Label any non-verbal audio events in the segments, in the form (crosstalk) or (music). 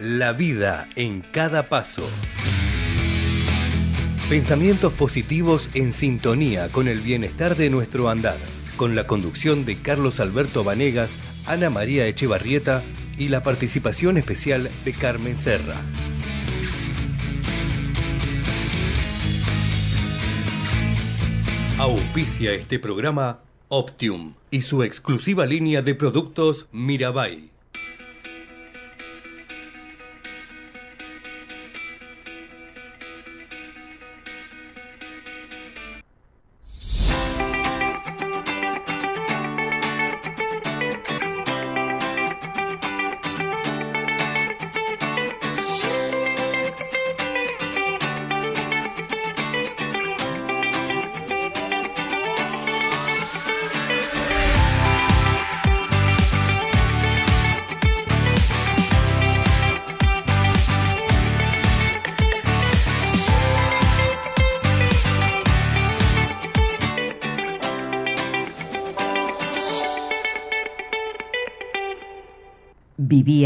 La vida en cada paso. Pensamientos positivos en sintonía con el bienestar de nuestro andar, con la conducción de Carlos Alberto Vanegas, Ana María Echevarrieta y la participación especial de Carmen Serra. Auspicia este programa Optium y su exclusiva línea de productos Mirabai.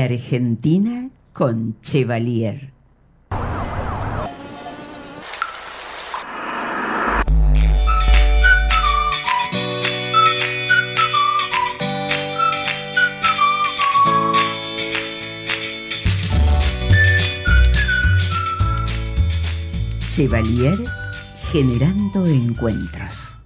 Argentina con Chevalier. Chevalier generando encuentros.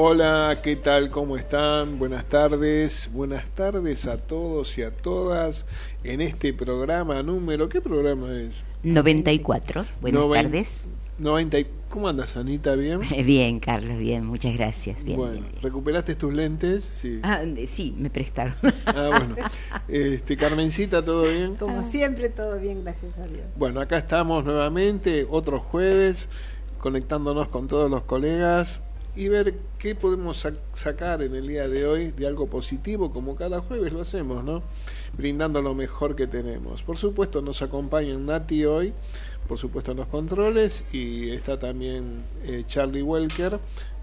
Hola, ¿qué tal? ¿Cómo están? Buenas tardes. Buenas tardes a todos y a todas en este programa número. ¿Qué programa es? 94. Buenas Noven- tardes. 90. y- ¿Cómo andas, Anita? ¿Bien? (laughs) Bien, Carlos, bien, muchas gracias. Bien, bueno, bien, bien. ¿recuperaste tus lentes? Sí. Ah, eh, sí, me prestaron. Ah, bueno. (laughs) Este, Carmencita, ¿todo bien? Como siempre, todo bien, gracias a Dios. Bueno, acá estamos nuevamente, otro jueves, conectándonos con todos los colegas y ver qué podemos sac- sacar en el día de hoy de algo positivo, como cada jueves lo hacemos, ¿no? Brindando lo mejor que tenemos. Por supuesto, nos acompaña Nati hoy, por supuesto, en los controles, y está también eh, Charlie Welker.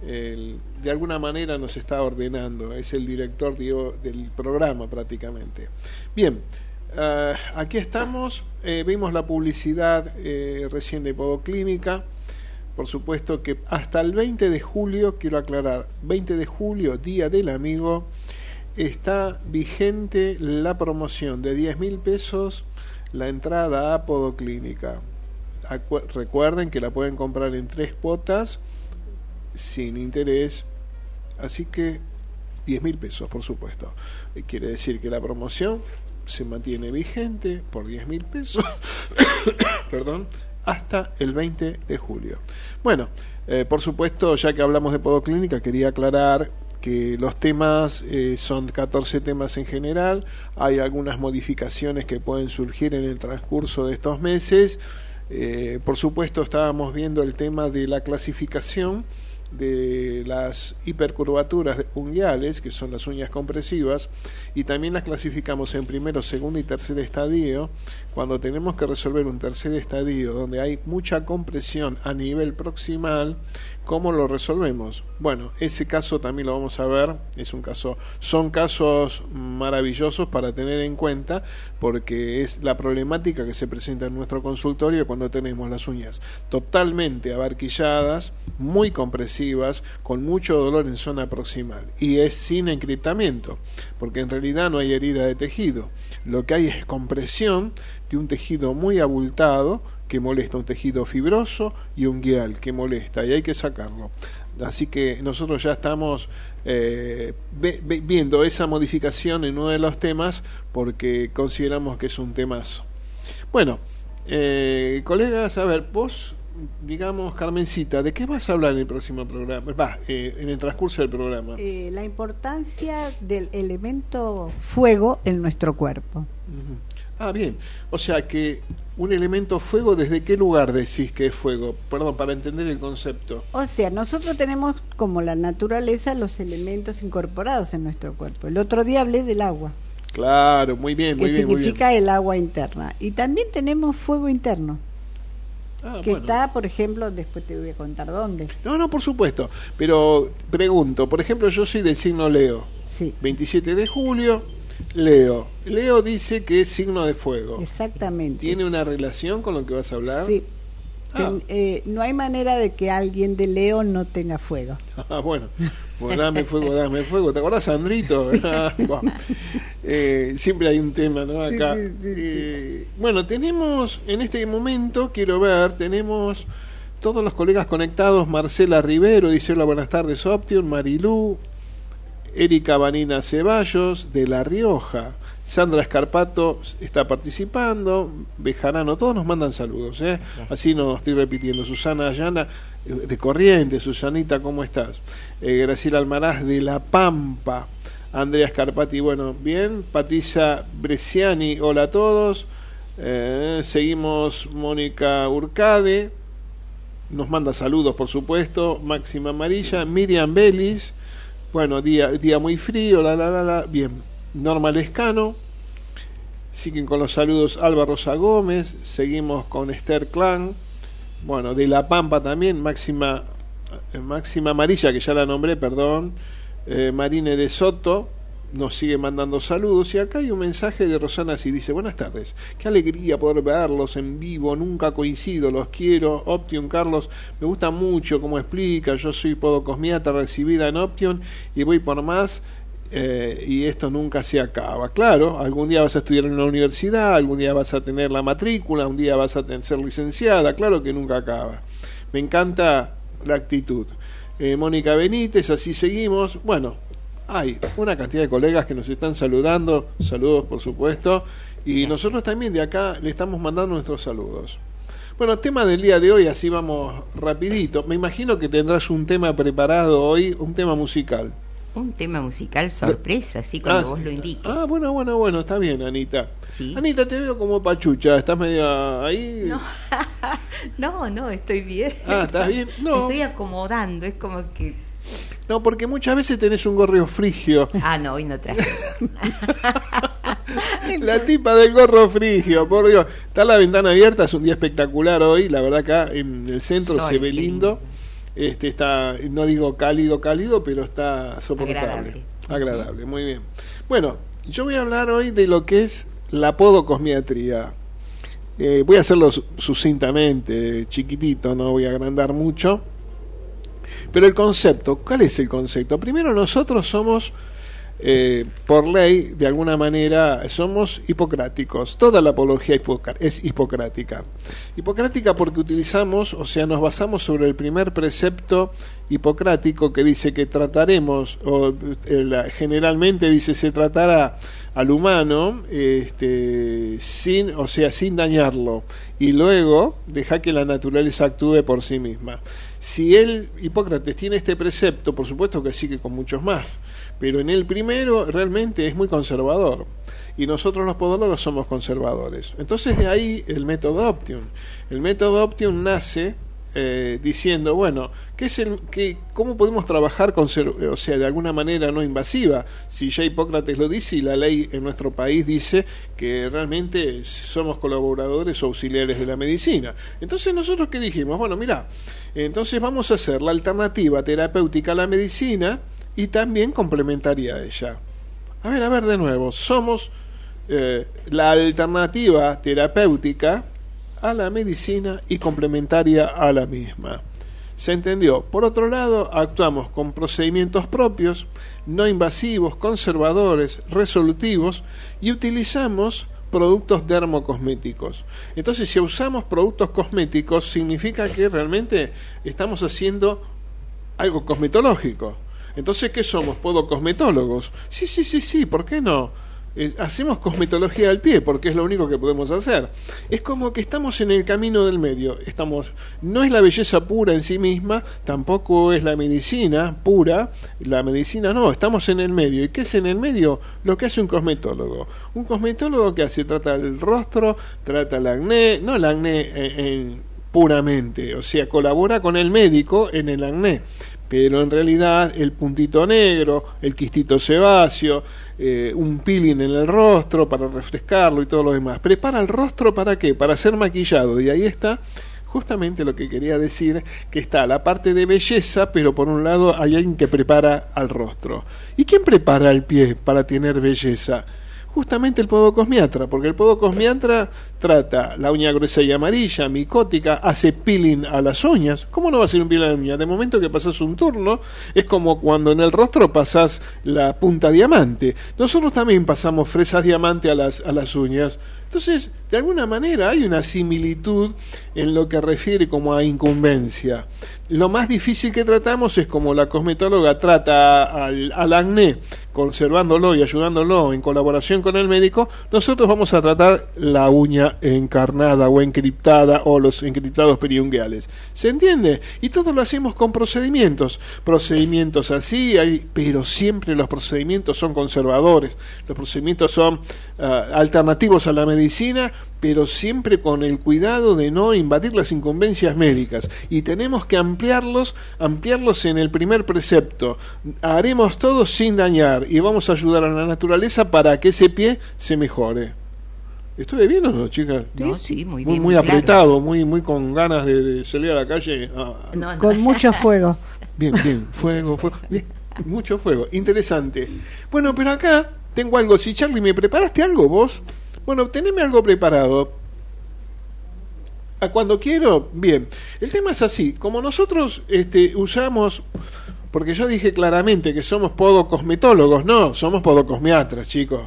el- de alguna manera nos está ordenando, es el director del programa prácticamente. Bien, Ah, aquí estamos, eh, vimos la publicidad eh, recién de Podoclínica. Por supuesto que hasta el 20 de julio, quiero aclarar, 20 de julio, Día del Amigo, está vigente la promoción de 10 mil pesos la entrada a Podoclínica. Acu- recuerden que la pueden comprar en tres cuotas sin interés, así que 10 mil pesos, por supuesto. Eh, Quiere decir que la promoción se mantiene vigente por 10 mil pesos, (coughs) perdón, hasta el 20 de julio. Bueno, eh, por supuesto, ya que hablamos de podoclínica, quería aclarar que los temas eh, son 14 temas en general, hay algunas modificaciones que pueden surgir en el transcurso de estos meses. Eh, por supuesto, estábamos viendo el tema de la clasificación de las hipercurvaturas unguiales, que son las uñas compresivas, y también las clasificamos en primero, segundo y tercer estadio. Cuando tenemos que resolver un tercer estadio donde hay mucha compresión a nivel proximal, ¿Cómo lo resolvemos? Bueno, ese caso también lo vamos a ver, es un caso, son casos maravillosos para tener en cuenta porque es la problemática que se presenta en nuestro consultorio cuando tenemos las uñas totalmente abarquilladas, muy compresivas, con mucho dolor en zona proximal. Y es sin encriptamiento, porque en realidad no hay herida de tejido, lo que hay es compresión de un tejido muy abultado que molesta, un tejido fibroso y un guial que molesta y hay que sacarlo. Así que nosotros ya estamos eh, viendo esa modificación en uno de los temas porque consideramos que es un temazo. Bueno, eh, colegas, a ver, vos, digamos, Carmencita, ¿de qué vas a hablar en el próximo programa? Va, eh, en el transcurso del programa. la importancia del elemento fuego en nuestro cuerpo. Ah, bien. O sea que un elemento fuego, ¿desde qué lugar decís que es fuego? Perdón, para entender el concepto. O sea, nosotros tenemos como la naturaleza los elementos incorporados en nuestro cuerpo. El otro día hablé del agua. Claro, muy bien, muy que bien. significa el agua interna. Y también tenemos fuego interno. Ah, que está, por ejemplo, después te voy a contar dónde. No, no, por supuesto. Pero pregunto, por ejemplo, yo soy del signo Leo. Sí. 27 de julio, Leo. Leo dice que es signo de fuego. Exactamente. ¿Tiene una relación con lo que vas a hablar? Sí. Ah. Eh, no hay manera de que alguien de Leo no tenga fuego. (laughs) Ah, bueno. Pues dame fuego, dame fuego. ¿Te acordás, Sandrito? (laughs) (laughs) Eh, siempre hay un tema, ¿no? Acá. Eh, bueno, tenemos en este momento, quiero ver, tenemos todos los colegas conectados. Marcela Rivero dice: Hola, buenas tardes, Option. Marilú, Erika Vanina Ceballos de La Rioja, Sandra Escarpato está participando, Bejarano, todos nos mandan saludos, ¿eh? así nos estoy repitiendo. Susana Ayana eh, de Corrientes, Susanita, ¿cómo estás? Eh, Graciela Almaraz de La Pampa, Andrea Scarpati, bueno, bien, Patricia Bresciani, hola a todos. Eh, seguimos. Mónica Urcade, nos manda saludos por supuesto, Máxima Amarilla, Miriam Belis, bueno, día, día muy frío, la, la, la, la. Bien, Norma Lescano. Siguen con los saludos Alba Rosa Gómez. Seguimos con Esther Clan. Bueno, de La Pampa también, Máxima, eh, Máxima Amarilla, que ya la nombré, perdón. Eh, Marine de Soto nos sigue mandando saludos y acá hay un mensaje de Rosana si dice buenas tardes, qué alegría poder verlos en vivo, nunca coincido, los quiero, Option Carlos, me gusta mucho cómo explica, yo soy podocosmiata recibida en Option y voy por más eh, y esto nunca se acaba. Claro, algún día vas a estudiar en una universidad, algún día vas a tener la matrícula, un día vas a ser licenciada, claro que nunca acaba. Me encanta la actitud. Eh, Mónica Benítez, así seguimos. Bueno, hay una cantidad de colegas que nos están saludando, saludos por supuesto, y nosotros también de acá le estamos mandando nuestros saludos. Bueno, tema del día de hoy, así vamos rapidito. Me imagino que tendrás un tema preparado hoy, un tema musical. Un tema musical sorpresa, así cuando ah, vos lo indiques. Ah, bueno, bueno, bueno, está bien, Anita. Anita, te veo como pachucha, ¿estás medio ahí? No, (laughs) no, no, estoy bien. Ah, ¿estás bien? No. Me estoy acomodando, es como que no, porque muchas veces tenés un gorro frigio. Ah, no, hoy no traje. (laughs) la tipa del gorro frigio, por Dios. Está la ventana abierta, es un día espectacular hoy. La verdad acá en el centro se ve lindo. Este está, no digo cálido, cálido, pero está soportable. Agradable. muy bien. Bueno, yo voy a hablar hoy de lo que es la podocosmiatría. Eh, voy a hacerlo sucintamente, chiquitito, no voy a agrandar mucho. Pero el concepto, ¿cuál es el concepto? Primero nosotros somos, eh, por ley, de alguna manera, somos hipocráticos. Toda la apología es hipocrática. Hipocrática porque utilizamos, o sea, nos basamos sobre el primer precepto hipocrático que dice que trataremos, o generalmente dice se tratará al humano este, sin, o sea, sin dañarlo, y luego deja que la naturaleza actúe por sí misma. Si él, Hipócrates, tiene este precepto, por supuesto que sigue con muchos más, pero en el primero realmente es muy conservador y nosotros los podólogos somos conservadores. Entonces de ahí el método Optium. El método Optium nace eh, diciendo, bueno, ¿qué es el, qué, ¿cómo podemos trabajar con, o sea, de alguna manera no invasiva? Si ya Hipócrates lo dice y la ley en nuestro país dice que realmente somos colaboradores o auxiliares de la medicina. Entonces nosotros qué dijimos, bueno, mira, entonces vamos a hacer la alternativa terapéutica a la medicina y también complementaria a ella. A ver, a ver de nuevo, somos eh, la alternativa terapéutica a la medicina y complementaria a la misma. ¿Se entendió? Por otro lado, actuamos con procedimientos propios, no invasivos, conservadores, resolutivos y utilizamos productos dermocosméticos. Entonces, si usamos productos cosméticos, significa que realmente estamos haciendo algo cosmetológico. Entonces, ¿qué somos? ¿Podocosmetólogos? Sí, sí, sí, sí, ¿por qué no? Eh, hacemos cosmetología al pie porque es lo único que podemos hacer. Es como que estamos en el camino del medio. Estamos, no es la belleza pura en sí misma, tampoco es la medicina pura, la medicina no, estamos en el medio. ¿Y qué es en el medio? Lo que hace un cosmetólogo. Un cosmetólogo que hace, trata el rostro, trata el acné, no el acné en, puramente, o sea, colabora con el médico en el acné pero en realidad el puntito negro, el quistito sebáceo, eh, un peeling en el rostro para refrescarlo y todo lo demás. ¿Prepara el rostro para qué? Para ser maquillado. Y ahí está justamente lo que quería decir, que está la parte de belleza, pero por un lado hay alguien que prepara al rostro. ¿Y quién prepara el pie para tener belleza? Justamente el podocosmiatra, porque el podocosmiatra trata la uña gruesa y amarilla, micótica, hace peeling a las uñas. ¿Cómo no va a ser un peeling a la uña? De momento que pasas un turno, es como cuando en el rostro pasas la punta diamante. Nosotros también pasamos fresas diamante a las, a las uñas. Entonces, de alguna manera hay una similitud en lo que refiere como a incumbencia. Lo más difícil que tratamos es como la cosmetóloga trata al, acné, conservándolo y ayudándolo en colaboración con el médico, nosotros vamos a tratar la uña encarnada o encriptada o los encriptados periunguales. ¿Se entiende? Y todo lo hacemos con procedimientos. Procedimientos así, hay, pero siempre los procedimientos son conservadores. Los procedimientos son ah, alternativos a la medicina, pero siempre con el cuidado de no invadir las incumbencias médicas. Y tenemos que ampliarlos, ampliarlos en el primer precepto. Haremos todo sin dañar y vamos a ayudar a la naturaleza para que ese pie se mejore. ¿Estuve bien o no, chicas? No, sí, muy bien. Muy, apretado, muy, muy con ganas de, salir a la calle. Con mucho fuego. Bien, bien, fuego, fuego. mucho fuego. Interesante. Bueno, pero acá tengo algo. Si Charlie, ¿me preparaste algo vos? Bueno, teneme algo preparado. A cuando quiero, bien. El tema es así, como nosotros este, usamos, porque yo dije claramente que somos podocosmetólogos, no, somos podocosmiatras, chicos.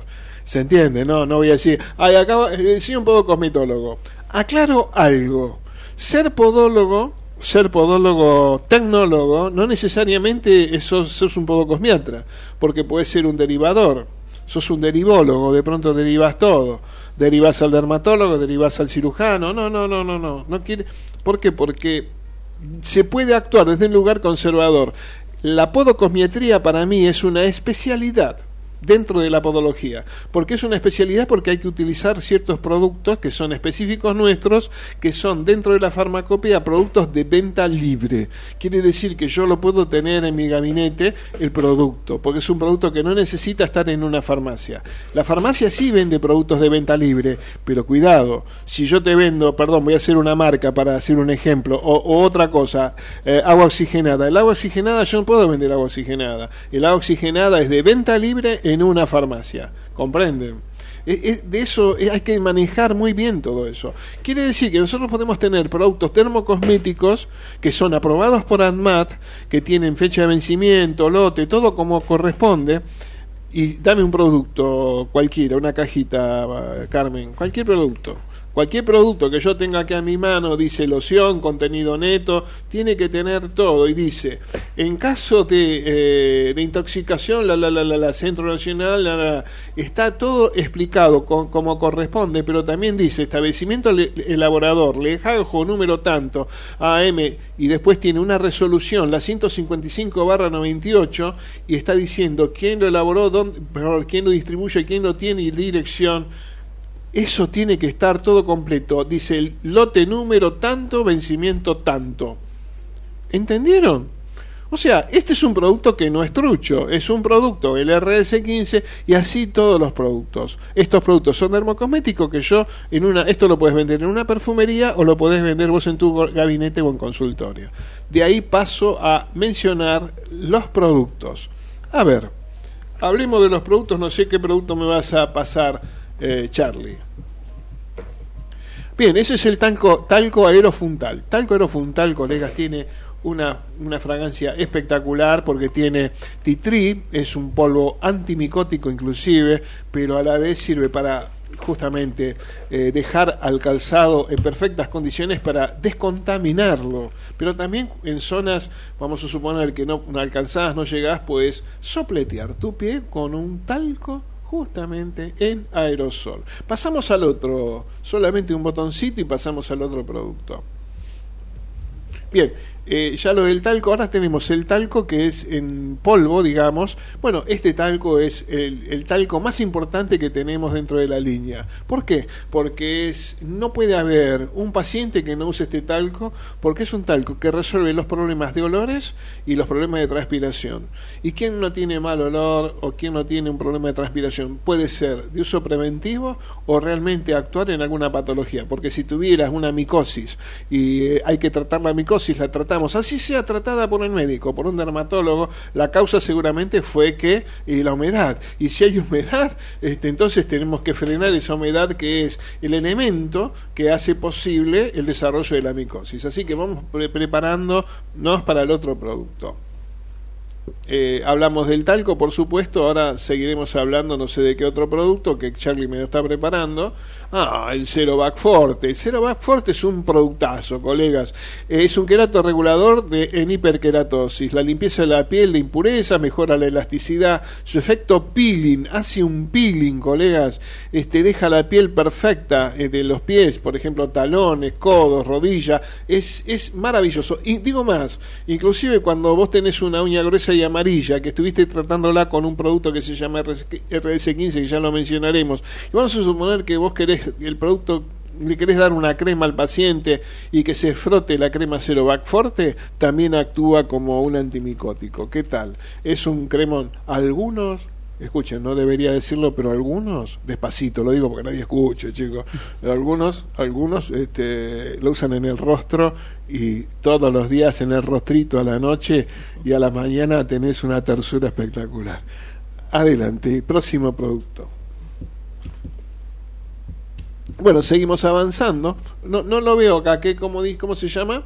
¿Se entiende? No, no voy a decir, ay, acabo, eh, soy un podocosmetólogo. Aclaro algo. Ser podólogo, ser podólogo tecnólogo, no necesariamente eso sos un podocosmiatra, porque puede ser un derivador sos un derivólogo, de pronto derivas todo. Derivas al dermatólogo, derivas al cirujano. No, no, no, no, no. no quiere... ¿Por qué? Porque se puede actuar desde un lugar conservador. La podocosmiatría para mí es una especialidad dentro de la podología, porque es una especialidad porque hay que utilizar ciertos productos que son específicos nuestros, que son dentro de la farmacopea productos de venta libre. Quiere decir que yo lo puedo tener en mi gabinete el producto, porque es un producto que no necesita estar en una farmacia. La farmacia sí vende productos de venta libre, pero cuidado, si yo te vendo, perdón, voy a hacer una marca para hacer un ejemplo, o, otra cosa, eh, agua oxigenada. El agua oxigenada yo no puedo vender agua oxigenada. El agua oxigenada es de venta libre en una farmacia. ¿Comprenden? de eso hay que manejar muy bien todo eso. Quiere decir que nosotros podemos tener productos termocosméticos que son aprobados por ANMAT, que tienen fecha de vencimiento, lote, todo como corresponde. Y dame un producto cualquiera, una cajita, Carmen, cualquier producto Cualquier producto que yo tenga aquí a mi mano, dice loción, contenido neto, tiene que tener todo. Y dice, en caso de, eh, de intoxicación, la, la, la, la, Centro Nacional, la, está todo explicado como corresponde, pero también dice, establecimiento elaborador, lejajo número tanto, AM, y después tiene una resolución, la 155 barra 98, y está diciendo quién lo elaboró, dónde, quién lo distribuye, quién lo tiene y dirección eso tiene que estar todo completo. Dice el lote número tanto, vencimiento tanto. ¿Entendieron? O sea, este es un producto que no es trucho, es un producto, el RS15 y así todos los productos. Estos productos son dermocosméticos que yo en una esto lo puedes vender en una perfumería o lo podés vender vos en tu gabinete o en consultorio. De ahí paso a mencionar los productos. A ver, hablemos de los productos, no sé qué producto me vas a pasar eh, Charlie. Bien, ese es el talco, talco aerofuntal. Talco aerofuntal, colegas, tiene una, una fragancia espectacular porque tiene titri, es un polvo antimicótico inclusive, pero a la vez sirve para justamente eh, dejar al calzado en perfectas condiciones para descontaminarlo. Pero también en zonas, vamos a suponer que no alcanzadas, no llegas, puedes sopletear tu pie con un talco justamente en aerosol. Pasamos al otro, solamente un botoncito y pasamos al otro producto. Bien, eh, ya lo del talco, ahora tenemos el talco que es en polvo, digamos. Bueno, este talco es el, talco más importante que tenemos dentro de la línea. ¿Por qué? Porque es, no puede haber un paciente que no use este talco porque es un talco que resuelve los problemas de olores y los problemas de transpiración. ¿Y quién no tiene mal olor o quién no tiene un problema de transpiración? Puede ser de uso preventivo o realmente actuar en alguna patología. Porque si tuvieras una micosis y eh, hay que tratar la micosis, la tratamos así sea tratada por el médico, por un dermatólogo, la causa seguramente fue que la humedad. Y si hay humedad, este, entonces tenemos que frenar esa humedad que es el elemento que hace posible el desarrollo de la micosis. Así que vamos preparándonos para el otro producto. Eh, hablamos del talco, por supuesto, ahora seguiremos hablando no sé de qué otro producto que Charlie me lo está preparando. Ah, el Cerovac Forte. El Cerovac Forte es un productazo, colegas. es un querato regulador de, en hiperkeratosis. La limpieza de la piel de impureza, mejora la elasticidad. Su efecto peeling, hace un peeling, colegas. Este, deja la piel perfecta eh, de los pies, por ejemplo, talones, codos, rodillas. Es, es maravilloso. Y digo más, inclusive cuando vos tenés una uña gruesa y amarilla, que estuviste tratándola con un producto que se llama RS15, que ya lo mencionaremos. Y vamos a suponer que vos querés el producto le querés dar una crema al paciente y que se frote la crema Cerovac Forte, también actúa como un antimicótico. ¿Qué tal? Es un cremón. Algunos, escuchen, no debería decirlo, pero algunos, despacito, lo digo porque nadie escucha, chicos. Algunos, algunos este, lo usan en el rostro y todos los días en el rostrito a la noche y a la mañana tenés una tersura espectacular. Adelante, próximo producto. Bueno, seguimos avanzando. No, no lo veo acá. ¿qué, cómo, ¿Cómo se llama?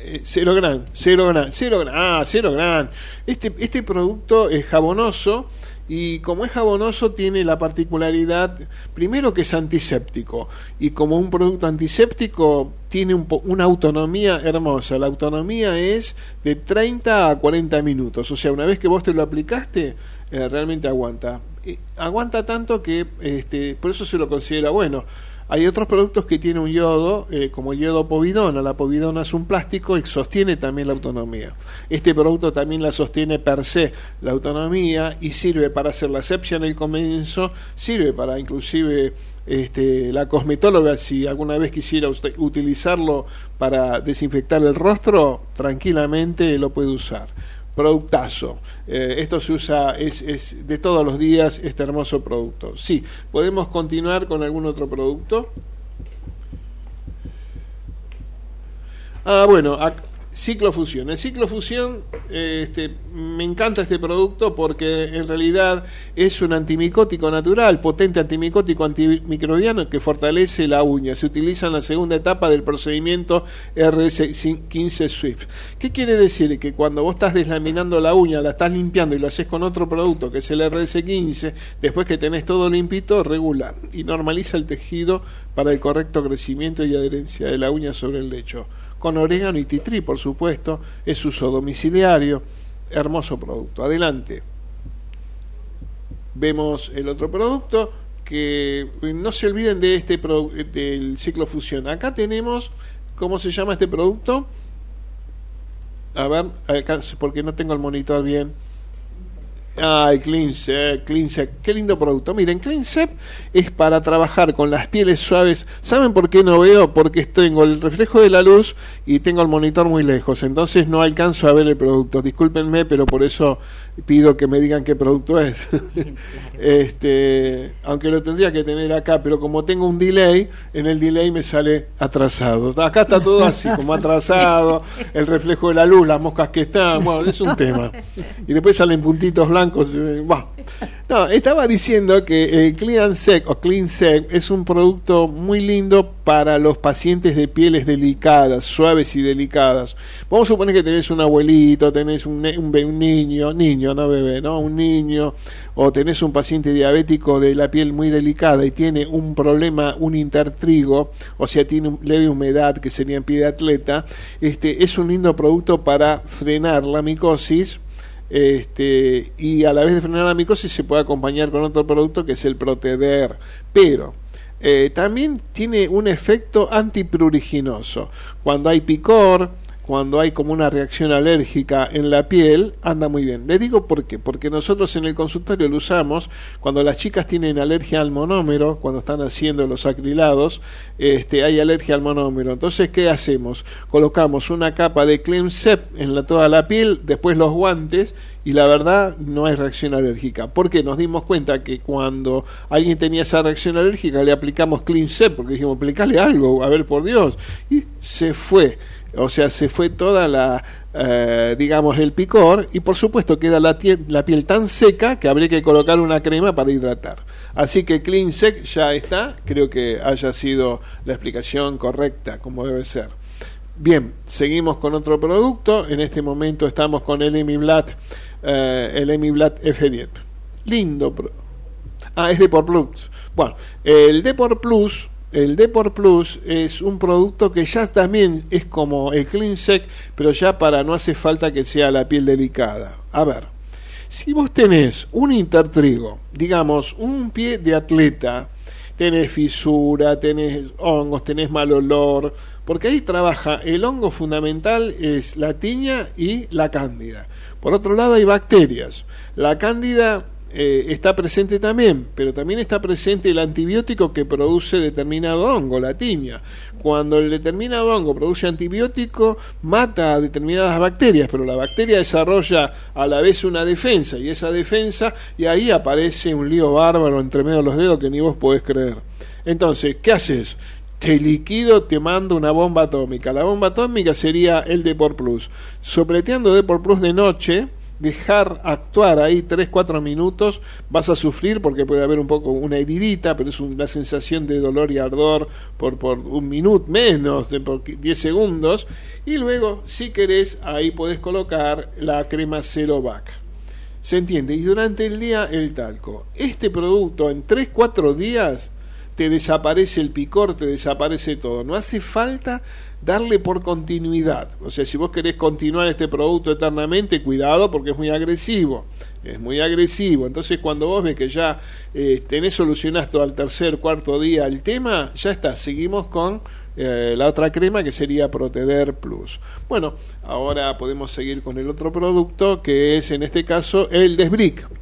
Eh, cero gran, cero gran, cero gran, ah, cero gran. Este, este producto es jabonoso y como es jabonoso tiene la particularidad, primero que es antiséptico y como un producto antiséptico tiene un una autonomía hermosa. La autonomía es de 30 a 40 minutos, o sea, una vez que vos te lo aplicaste, eh, realmente aguanta aguanta tanto que este, por eso se lo considera bueno. Hay otros productos que tienen un yodo, eh, como el yodo povidona. La povidona es un plástico y sostiene también la autonomía. Este producto también la sostiene per se la autonomía y sirve para hacer la asepsia en el comienzo, sirve para inclusive este, la cosmetóloga, si alguna vez quisiera usted utilizarlo para desinfectar el rostro, tranquilamente lo puede usar productazo. Eh, esto se usa, es, de todos los días este hermoso producto. Sí, podemos continuar con algún otro producto. Ah, bueno, Ciclofusión. El ciclofusión, este, me encanta este producto porque en realidad es un antimicótico natural, potente antimicótico antimicrobiano que fortalece la uña. Se utiliza en la segunda etapa del procedimiento RS15 Swift. ¿Qué quiere decir? Que cuando vos estás deslaminando la uña, la estás limpiando y lo haces con otro producto que es el RS15, después que tenés todo limpito, regular y normaliza el tejido para el correcto crecimiento y adherencia de la uña sobre el lecho con orégano y titrí, por supuesto, es uso domiciliario, hermoso producto. Adelante. Vemos el otro producto que no se olviden de este del ciclo fusión. Acá tenemos ¿cómo se llama este producto? A ver, porque no tengo el monitor bien. Ay, CleanSep, CleanSep, qué lindo producto. Miren, CleanSep es para trabajar con las pieles suaves. ¿Saben por qué no veo? Porque tengo el reflejo de la luz y tengo el monitor muy lejos, entonces no alcanzo a ver el producto. Discúlpenme, pero por eso pido que me digan qué producto es. (laughs) este, aunque lo tendría que tener acá, pero como tengo un delay, en el delay me sale atrasado. Acá está todo así, como atrasado, el reflejo de la luz, las moscas que están, bueno, es un tema. Y después salen puntitos blancos. No, estaba diciendo que el Clean Sec o Clean es un producto muy lindo para los pacientes de pieles delicadas, suaves y delicadas. Vamos a suponer que tenés un abuelito, tenés un niño, niño, no bebé, ¿no? Un niño, o tenés un paciente diabético de la piel muy delicada y tiene un problema, un intertrigo, o sea, tiene leve humedad, que sería en pie de atleta, este, es un lindo producto para frenar la micosis este, y a la vez de frenar la micosis se puede acompañar con otro producto que es el Proteder, pero eh, también tiene un efecto antipruriginoso. Cuando hay picor, cuando hay como una reacción alérgica en la piel, anda muy bien. Le digo por qué, porque nosotros en el consultorio lo usamos cuando las chicas tienen alergia al monómero, cuando están haciendo los acrilados, este, hay alergia al monómero. Entonces, ¿qué hacemos? Colocamos una capa de Clemsep en la, toda la piel, después los guantes y la verdad no hay reacción alérgica. Porque nos dimos cuenta que cuando alguien tenía esa reacción alérgica le aplicamos Clemsep, porque dijimos, aplicale algo, a ver por Dios, y se fue. O sea, se fue toda la, eh, digamos, el picor y por supuesto queda la, piel tan seca que habría que colocar una crema para hidratar. Así que Clean Sec ya está, creo que haya sido la explicación correcta como debe ser. Bien, seguimos con otro producto. En este momento estamos con el Emiblat, eh, el Emiblat F10. Lindo. Ah, es Deport Plus. Bueno, el Deport Plus el Deport Plus es un producto que ya también es como el Clean Sec, pero ya para no hace falta que sea la piel delicada. A ver, si vos tenés un intertrigo, digamos, un pie de atleta, tenés fisura, tenés hongos, tenés mal olor, porque ahí trabaja el hongo fundamental es la tiña y la cándida. Por otro lado hay bacterias. La cándida eh, está presente también, pero también está presente el antibiótico que produce determinado hongo, la tiña. Cuando el determinado hongo produce antibiótico, mata a determinadas bacterias, pero la bacteria desarrolla a la vez una defensa, y esa defensa, y ahí aparece un lío bárbaro entre medio de los dedos que ni vos podés creer. Entonces, ¿qué haces? te liquido, te mando una bomba atómica. La bomba atómica sería el Deport Plus. Sopleteando Deport Plus de noche, dejar actuar ahí 3-4 minutos, vas a sufrir porque puede haber un poco una heridita, pero es una sensación de dolor y ardor por, por un minuto menos, de 10 segundos, y luego, si querés, ahí puedes colocar la crema Cero Vac. ¿Se entiende? Y durante el día el talco. Este producto en 3-4 días te desaparece el picor, te desaparece todo. No hace falta darle por continuidad. O sea, si vos querés continuar este producto eternamente, cuidado porque es muy agresivo. Es muy agresivo. Entonces, cuando vos ves que ya eh, tenés solucionado al tercer, cuarto día el tema, ya está. Seguimos con eh, la otra crema que sería Proteder Plus. Bueno, ahora podemos seguir con el otro producto que es en este caso el Desbrick.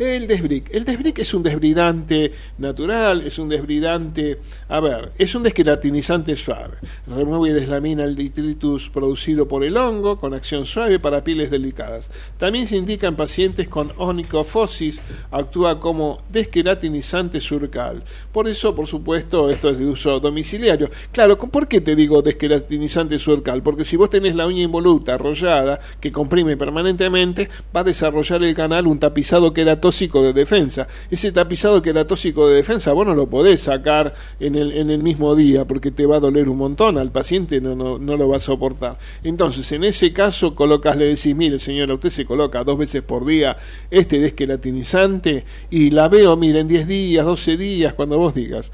El desbrick. El desbrick es un desbridante natural, es un desbridante, a ver, es un desqueratinizante suave. Remueve y deslamina el detritus producido por el hongo con acción suave para pieles delicadas. También se indica en pacientes con onicofosis, actúa como desqueratinizante surcal. Por eso, por supuesto, esto es de uso domiciliario. Claro, ¿por qué te digo desqueratinizante surcal? Porque si vos tenés la uña involuta, arrollada, que comprime permanentemente, va a desarrollar el canal un tapizado queratóxico de defensa. Ese tapizado queratóxico de defensa vos no lo podés sacar en el, en el mismo día porque te va a doler un montón, al paciente no, no, no lo va a soportar. Entonces, en ese caso, colocas, le decís, mire señora, usted se coloca dos veces por día este desqueratinizante y la veo, mire, en 10 días, 12 días, cuando vos digas.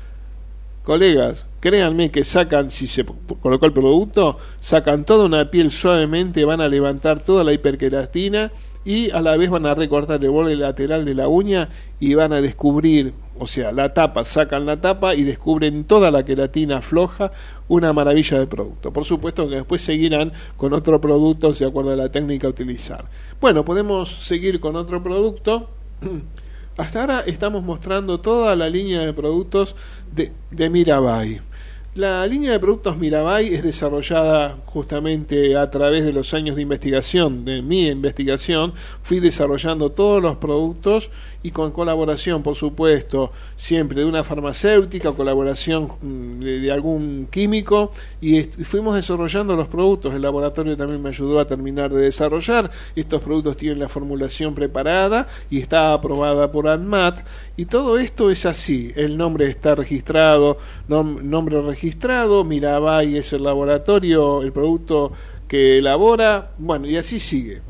Colegas, créanme que sacan, si se colocó el producto, sacan toda una piel suavemente, van a levantar toda la hiperqueratina y a la vez van a recortar el borde lateral de la uña y van a descubrir, o sea, la tapa, sacan la tapa y descubren toda la queratina floja, una maravilla de producto. Por supuesto que después seguirán con otro producto de acuerdo a la técnica a utilizar. Bueno, podemos seguir con otro producto. (clears throat) Hasta ahora estamos mostrando toda la línea de productos de, de Mirabai. La línea de productos Mirabai es desarrollada justamente a través de los años de investigación, de mi investigación. Fui desarrollando todos los productos y con colaboración, por supuesto, siempre de una farmacéutica, colaboración mm, de, algún químico y, fuimos desarrollando los productos. El laboratorio también me ayudó a terminar de desarrollar. Estos productos tienen la formulación preparada y está aprobada por ANMAT y todo esto es así. El nombre está registrado, nombre registrado registrado, Mirabai es el laboratorio, el producto que elabora, bueno, y así sigue.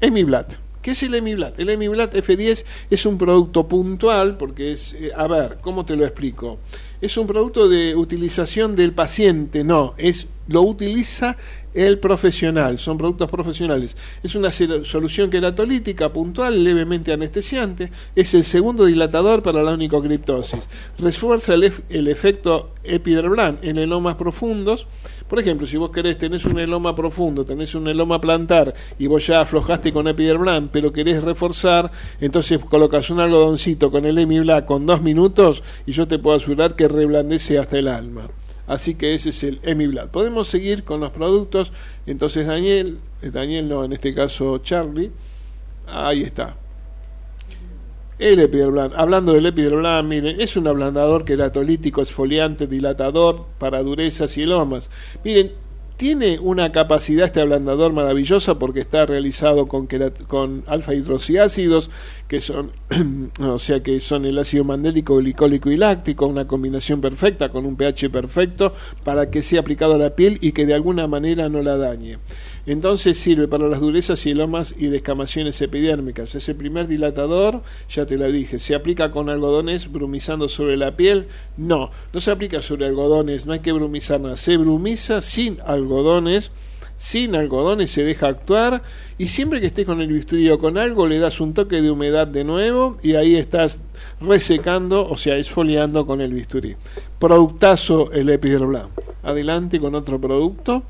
Emiblat. ¿Qué es el Emiblat? El Emiblat F10 es un producto puntual, porque es, eh, a ver, ¿cómo te lo explico? Es un producto de utilización del paciente, no, es lo utiliza el profesional, son productos profesionales. Es una solución queratolítica puntual, levemente anestesiante, es el segundo dilatador para la onicocriptosis. Refuerza el, el efecto epidermal en elomas profundos. Por ejemplo, si vos querés, tenés un eloma profundo, tenés un eloma plantar y vos ya aflojaste con epidermal, pero querés reforzar, entonces colocas un algodoncito con el emiblac con dos minutos y yo te puedo asegurar que reblandece hasta el alma. Así que ese es el Emiblat. Podemos seguir con los productos. Entonces Daniel, eh, Daniel no, en este caso Charlie, ahí está. El epidermal. Hablando del epidermal, miren, es un ablandador queratolítico, esfoliante, dilatador para durezas y lomas. Miren, tiene una capacidad este ablandador maravillosa porque está realizado con, con alfa hidroxiácidos que son (clears throat) o sea que son el ácido mandélico, glicólico y láctico, una combinación perfecta con un pH perfecto para que sea aplicado a la piel y que de alguna manera no la dañe. Entonces sirve para las durezas, elomas y descamaciones epidérmicas. Es el primer dilatador, ya te lo dije. ¿Se aplica con algodones brumizando sobre la piel? No, no se aplica sobre algodones, no hay que brumizar nada. Se brumiza sin algodones sin algodones se deja actuar y siempre que estés con el bisturí o con algo le das un toque de humedad de nuevo y ahí estás resecando, o sea, esfoliando con el bisturí. Productazo el Epidermal. Adelante con otro producto.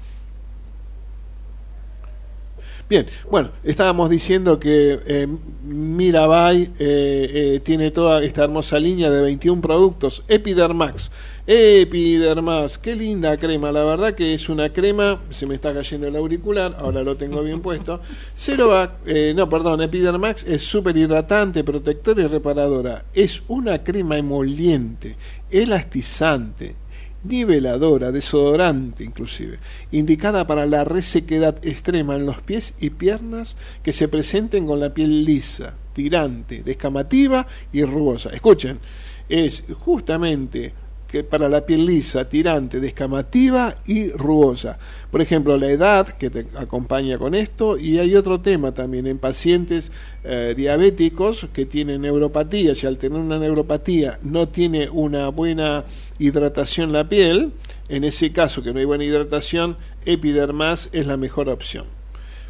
Bien, bueno, estábamos diciendo que eh, Mirabai eh, eh, tiene toda esta hermosa línea de 21 productos. Epidermax. Epidermas, qué linda crema, la verdad que es una crema, se me está cayendo el auricular, ahora lo tengo bien (laughs) puesto. Cerovac, no, perdón, Epidermax es súper hidratante, protectora y reparadora. Es una crema emoliente, elastizante, niveladora, desodorante inclusive, indicada para la resequedad extrema en los pies y piernas que se presenten con la piel lisa, tirante, descamativa y rugosa. Escuchen, es justamente que para la piel lisa, tirante, descamativa y rugosa. Por ejemplo, la edad que te acompaña con esto y hay otro tema también en pacientes eh, diabéticos que tienen neuropatía, si al tener una neuropatía no tiene una buena hidratación la piel, en ese caso que no hay buena hidratación, Epidermas es la mejor opción.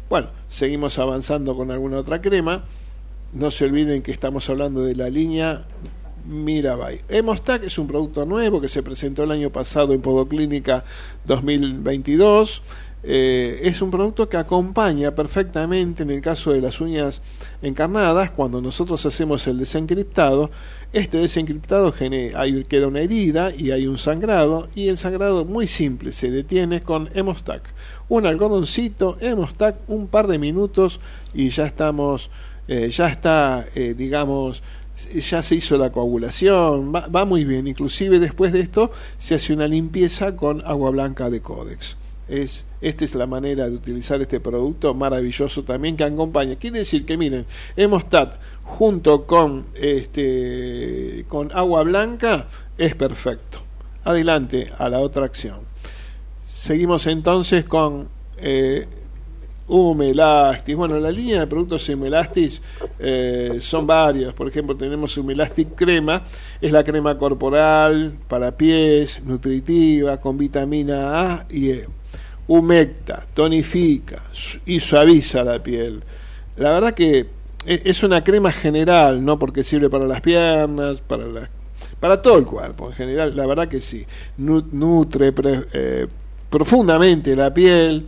Bueno, seguimos avanzando con alguna otra crema. No se olviden que estamos hablando de la línea Mirabai. Hemostac es un producto nuevo que se presentó el año pasado en Podoclínica 2022. eh, es un producto que acompaña perfectamente en el caso de las uñas encarnadas, cuando nosotros hacemos el desencriptado, este desencriptado hay, queda una herida y hay un sangrado, y el sangrado muy simple se detiene con Hemostac. Un algodoncito, Hemostac, un par de minutos y ya estamos, eh, ya está, eh, digamos, ya se hizo la coagulación, va, muy bien. Inclusive después de esto se hace una limpieza con agua blanca de Codex. Es, esta es la manera de utilizar este producto maravilloso también que acompaña. Quiere decir que miren, Hemostat junto con, este, con agua blanca es perfecto. Adelante a la otra acción. Seguimos entonces con eh, Humelastis. Bueno, la línea de productos Humelastis eh, son varias. Por ejemplo, tenemos Humelastic Crema, es la crema corporal para pies, nutritiva, con vitamina A y E humecta, tonifica y suaviza la piel. La verdad que e, es una crema general, no porque sirve para las piernas, para para todo el cuerpo en general. La verdad que sí, nutre eh, profundamente la piel,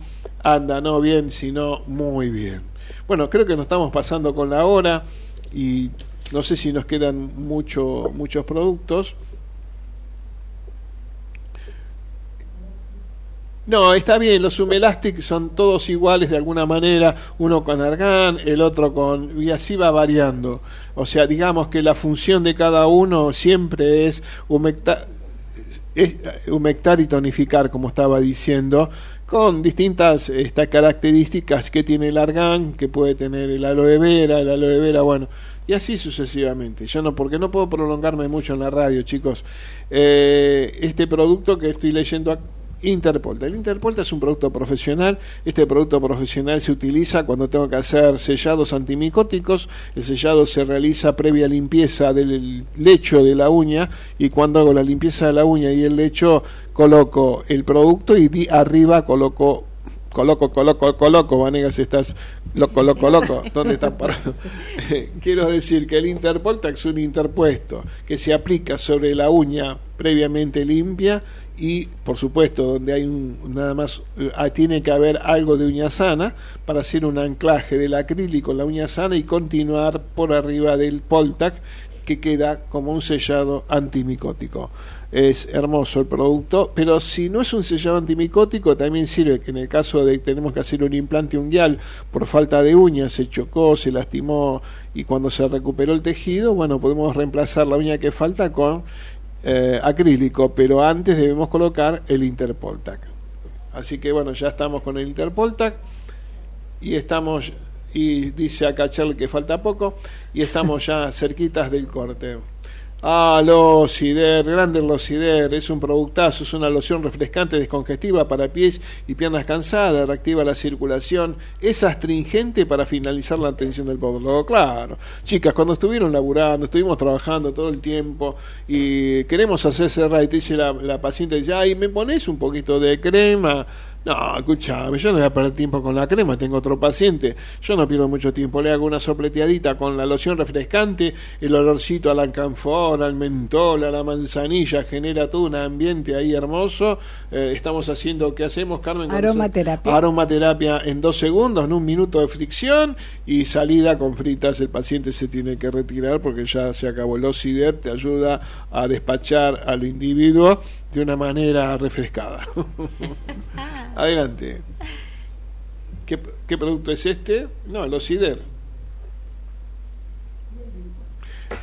anda no bien, sino muy bien. Bueno, creo que nos estamos pasando con la hora y no sé si nos quedan mucho, muchos productos. No, está bien, los Sumelastic son todos iguales de alguna manera, uno con argán, el otro con... y así va variando. O sea, digamos que la función de cada uno siempre es humectar, humectar y tonificar, como estaba diciendo, con distintas estas características que tiene el argán, que puede tener el aloe vera, el aloe vera, bueno, y así sucesivamente. Yo no, porque no puedo prolongarme mucho en la radio, chicos. Eh, este producto que estoy leyendo Interpolta. El Interpolta es un producto profesional. Este producto profesional se utiliza cuando tengo que hacer sellados antimicóticos. El sellado se realiza previa limpieza del lecho de la uña y cuando hago la limpieza de la uña y el lecho coloco el producto y arriba coloco coloco, coloco, coloco, Vanegas, estás loco, loco, loco, ¿dónde estás (laughs) parado? Quiero decir que el Interpolta es un interpuesto que se aplica sobre la uña previamente limpia y por supuesto donde hay un, nada más eh, ah, tiene que haber algo de uña sana para hacer un anclaje del acrílico en la uña sana y continuar por arriba del Poltac que queda como un sellado antimicótico. Es hermoso el producto, pero si no es un sellado antimicótico, también sirve que en el caso de que tenemos que hacer un implante unguial por falta de uñas, se chocó, se lastimó y cuando se recuperó el tejido, bueno, podemos reemplazar la uña que falta con eh, acrílico, pero antes debemos colocar el Interpoltac. Así que bueno, ya estamos con el Interpoltac y estamos, y dice acá Charlie que falta poco, y estamos (laughs) ya cerquitas del corte. Ah, Locider, grande Locider, es un productazo, es una loción refrescante, descongestiva para pies y piernas cansadas, reactiva la circulación, es astringente para finalizar la atención del podólogo. Claro, chicas, cuando estuvieron laburando, estuvimos trabajando todo el tiempo y queremos hacer cerrar y te dice la, la paciente, dice, ay, ¿me pones un poquito de crema? No, escúchame, yo no voy a perder tiempo con la crema, tengo otro paciente. Yo no pierdo mucho tiempo, le hago una sopleteadita con la loción refrescante, el olorcito a la al mentol, a la manzanilla, genera todo un ambiente ahí hermoso. Eh, estamos haciendo, ¿qué hacemos, Carmen? Aromaterapia. Aromaterapia en dos segundos, en un minuto de fricción y salida con fritas. El paciente se tiene que retirar porque ya se acabó el OCIDER, te ayuda a despachar al individuo de una manera refrescada. (laughs) Adelante. ¿Qué, producto es este? No, el Ocider.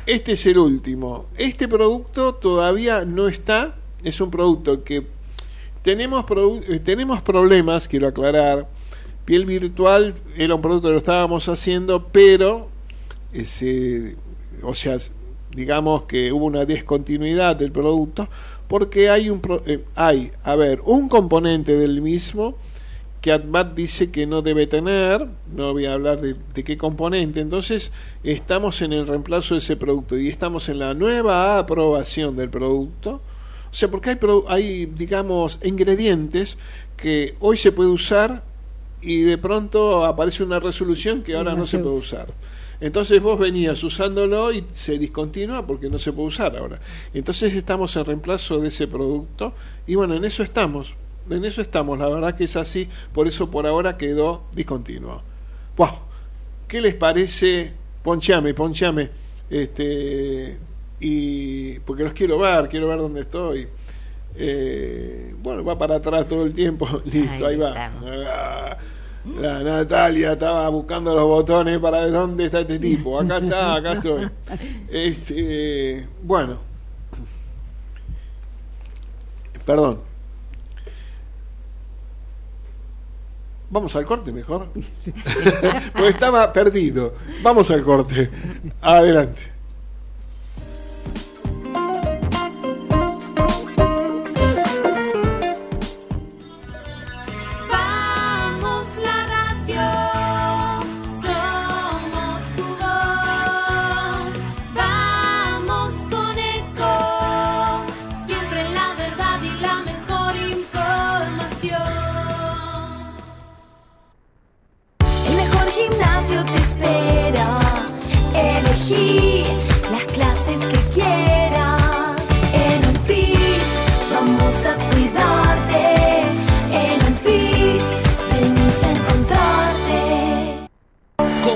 Este es el último. Este producto todavía no está. Es un producto que tenemos, eh, tenemos problemas, quiero aclarar. Piel virtual era un producto que lo estábamos haciendo, pero ese, o sea, digamos que hubo una descontinuidad del producto porque hay un eh, hay a ver un componente del mismo que ADMAT dice que no debe tener, no voy a hablar de, qué componente, entonces estamos en el reemplazo de ese producto y estamos en la nueva aprobación del producto, o sea, porque hay, hay digamos, ingredientes que hoy se puede usar y de pronto aparece una resolución que ahora no se puede usar. Entonces vos venías usándolo y se discontinúa porque no se puede usar ahora. Entonces estamos en reemplazo de ese producto y bueno, en eso estamos. en eso estamos, la verdad que es así, por eso por ahora quedó discontinuo. Wow. ¿Qué les parece? Ponchame, ponchame. Este, y porque los quiero ver, quiero ver dónde estoy. Eh, bueno, va para atrás todo el tiempo, (laughs) listo, ahí, va. La Natalia estaba buscando los botones para ver dónde está este tipo. Acá está, acá estoy. Este, bueno, perdón. Vamos al corte mejor. (laughs) Porque estaba perdido. Vamos al corte. Adelante.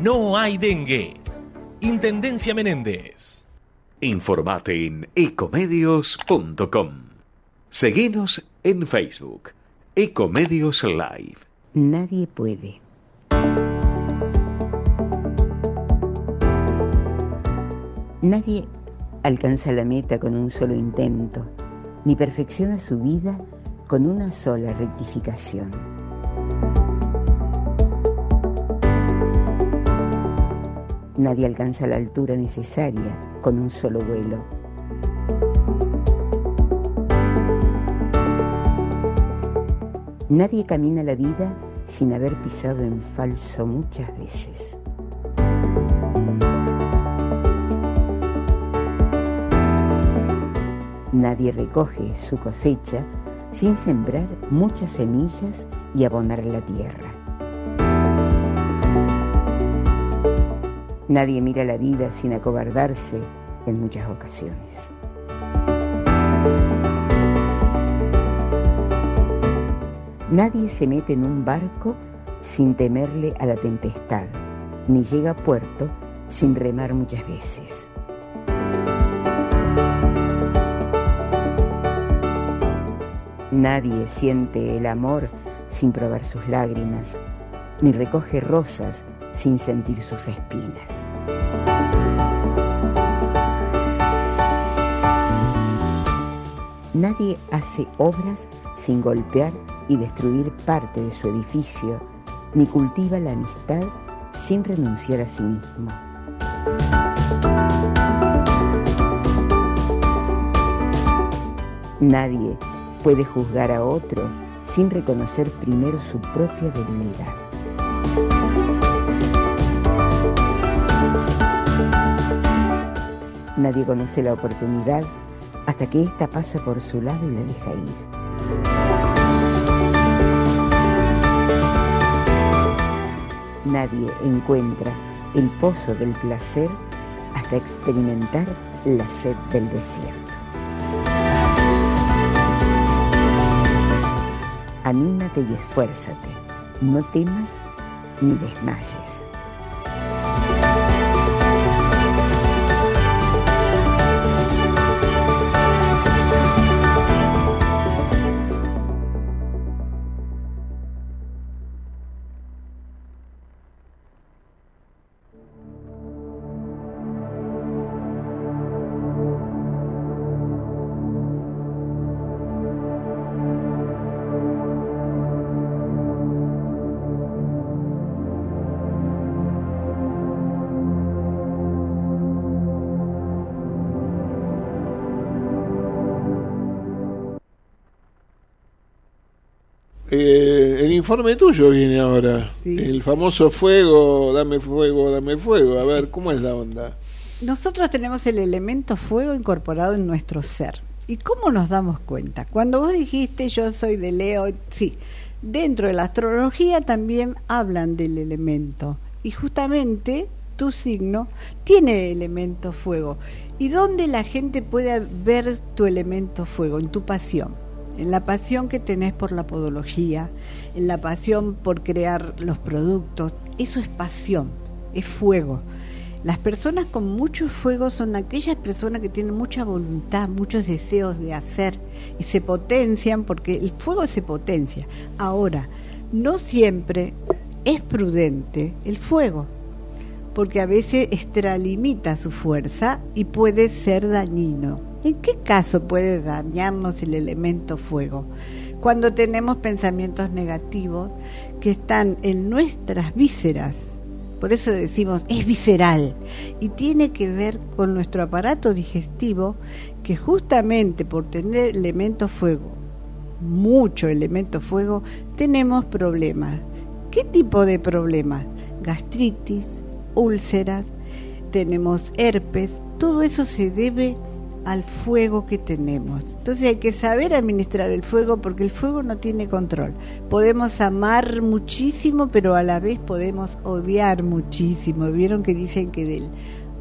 no hay dengue. Intendencia Menéndez. Informate en ecomedios.com. Seguinos en Facebook. Ecomedios Live. Nadie puede. Nadie alcanza la meta con un solo intento, ni perfecciona su vida con una sola rectificación. Nadie alcanza la altura necesaria con un solo vuelo. Nadie camina la vida sin haber pisado en falso muchas veces. Nadie recoge su cosecha sin sembrar muchas semillas y abonar la tierra. Nadie mira la vida sin acobardarse en muchas ocasiones. Nadie se mete en un barco sin temerle a la tempestad, ni llega a puerto sin remar muchas veces. Nadie siente el amor sin probar sus lágrimas, ni recoge rosas sin sentir sus espinas. Nadie hace obras sin golpear y destruir parte de su edificio, ni cultiva la amistad sin renunciar a sí mismo. Nadie puede juzgar a otro sin reconocer primero su propia debilidad. Nadie conoce la oportunidad hasta que ésta pasa por su lado y la deja ir. Nadie encuentra el pozo del placer hasta experimentar la sed del desierto. Anímate y esfuérzate, no temas ni desmayes. Informe tuyo viene ahora. El famoso fuego, dame fuego, dame fuego. A ver, ¿cómo es la onda? Nosotros tenemos el elemento fuego incorporado en nuestro ser. ¿Y cómo nos damos cuenta? Cuando vos dijiste yo soy de Leo, sí, dentro de la astrología también hablan del elemento. Y justamente tu signo tiene elemento fuego. ¿Y dónde la gente puede ver tu elemento fuego? En tu pasión. En la pasión que tenés por la podología, en la pasión por crear los productos. Eso es pasión, es fuego. Las personas con mucho fuego son aquellas personas que tienen mucha voluntad, muchos deseos de hacer y se potencian porque el fuego se potencia. Ahora, no siempre es prudente el fuego porque a veces extralimita su fuerza y puede ser dañino. ¿En qué caso puede dañarnos el elemento fuego? Cuando tenemos pensamientos negativos que están en nuestras vísceras, por eso decimos, es visceral y tiene que ver con nuestro aparato digestivo que justamente por tener elemento fuego, mucho elemento fuego, tenemos problemas. ¿Qué tipo de problemas? Gastritis, úlceras, tenemos herpes, todo eso se debe al fuego que tenemos. Entonces hay que saber administrar el fuego porque el fuego no tiene control. Podemos amar muchísimo, pero a la vez podemos odiar muchísimo. Vieron que dicen que del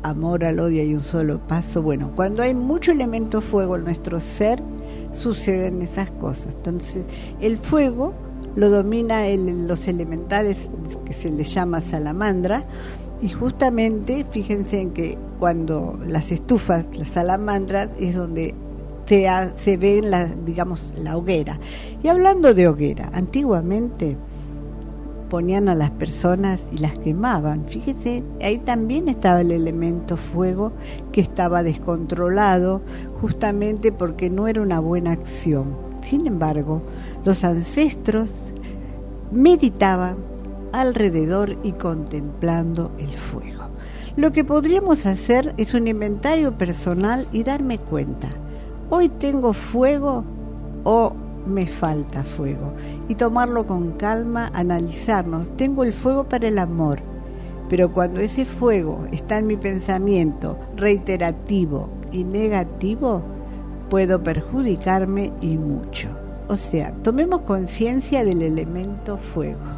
amor al odio hay un solo paso. Bueno, cuando hay mucho elemento fuego en nuestro ser, suceden esas cosas. Entonces, el fuego lo domina los elementales que se les llama salamandra y justamente fíjense en que cuando las estufas, las salamandras, es donde se, se ve la, digamos, la hoguera. Y hablando de hoguera, antiguamente ponían a las personas y las quemaban. Fíjense, ahí también estaba el elemento fuego que estaba descontrolado justamente porque no era una buena acción. Sin embargo, los ancestros meditaban alrededor y contemplando el fuego. Lo que podríamos hacer es un inventario personal y darme cuenta, hoy tengo fuego o me falta fuego. Y tomarlo con calma, analizarnos, tengo el fuego para el amor, pero cuando ese fuego está en mi pensamiento reiterativo y negativo, puedo perjudicarme y mucho. O sea, tomemos conciencia del elemento fuego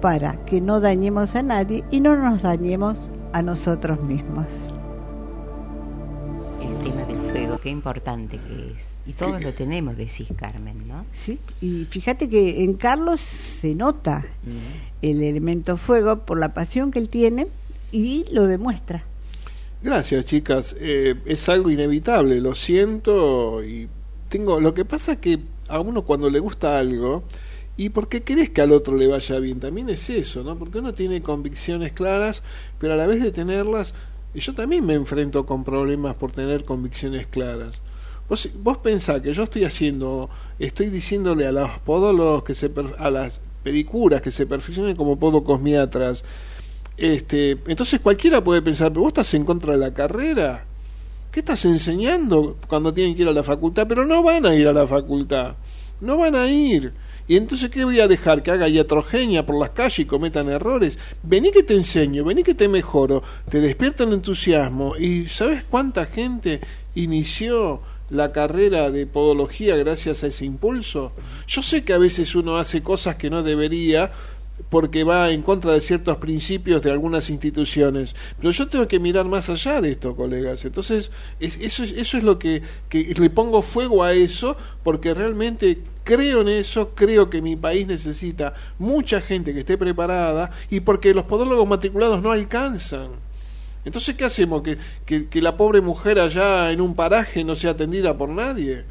para que no dañemos a nadie y no nos dañemos a nosotros mismos. El tema del fuego, qué importante que es. Y todos lo tenemos, decís Carmen, ¿no? Sí, y fíjate que en Carlos se nota el elemento fuego por la pasión que él tiene y lo demuestra. Gracias, chicas. Eh, es algo inevitable, lo siento y tengo. Lo que pasa es que a uno cuando le gusta algo, y porque querés que al otro le vaya bien, también es eso, ¿no? Porque uno tiene convicciones claras, pero a la vez de tenerlas, yo también me enfrento con problemas por tener convicciones claras. Vos, vos pensás que yo estoy haciendo, estoy diciéndole a los podólogos que se, a las pedicuras que se perfeccionen como podocosmiatras, este, entonces cualquiera puede pensar, pero vos estás en contra de la carrera, ¿qué estás enseñando cuando tienen que ir a la facultad? Pero no van a ir a la facultad, no van a ir. Y entonces, ¿qué voy a dejar? ¿Que haga iatrogenia por las calles y cometan errores? Vení que te enseño, vení que te mejoro, te despierta el entusiasmo. ¿Y sabes cuánta gente inició la carrera de podología gracias a ese impulso? Yo sé que a veces uno hace cosas que no debería, porque va en contra de ciertos principios de algunas instituciones. Pero yo tengo que mirar más allá de esto, colegas. Entonces, eso, es, eso es lo que, que le pongo fuego a eso, porque realmente creo en eso, creo que mi país necesita mucha gente que esté preparada y porque los podólogos matriculados no alcanzan. Entonces, ¿qué hacemos? ¿Que, que, que la pobre mujer allá en un paraje no sea atendida por nadie?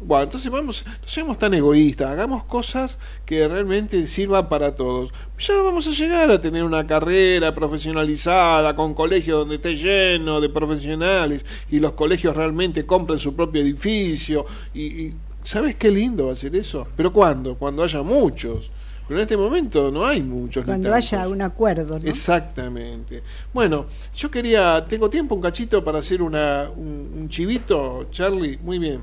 Bueno, entonces vamos, no seamos tan egoístas, hagamos cosas que realmente sirvan para todos. Ya vamos a llegar a tener una carrera profesionalizada, con colegios donde esté lleno de profesionales y los colegios realmente compren su propio edificio. Y, ¿Sabes qué lindo va a ser eso? ¿Pero cuándo? Cuando haya muchos. Pero en este momento no hay muchos. Cuando haya un acuerdo, ¿no? Exactamente. Bueno, yo quería, tengo tiempo un cachito para hacer una, un chivito, Charlie, muy bien.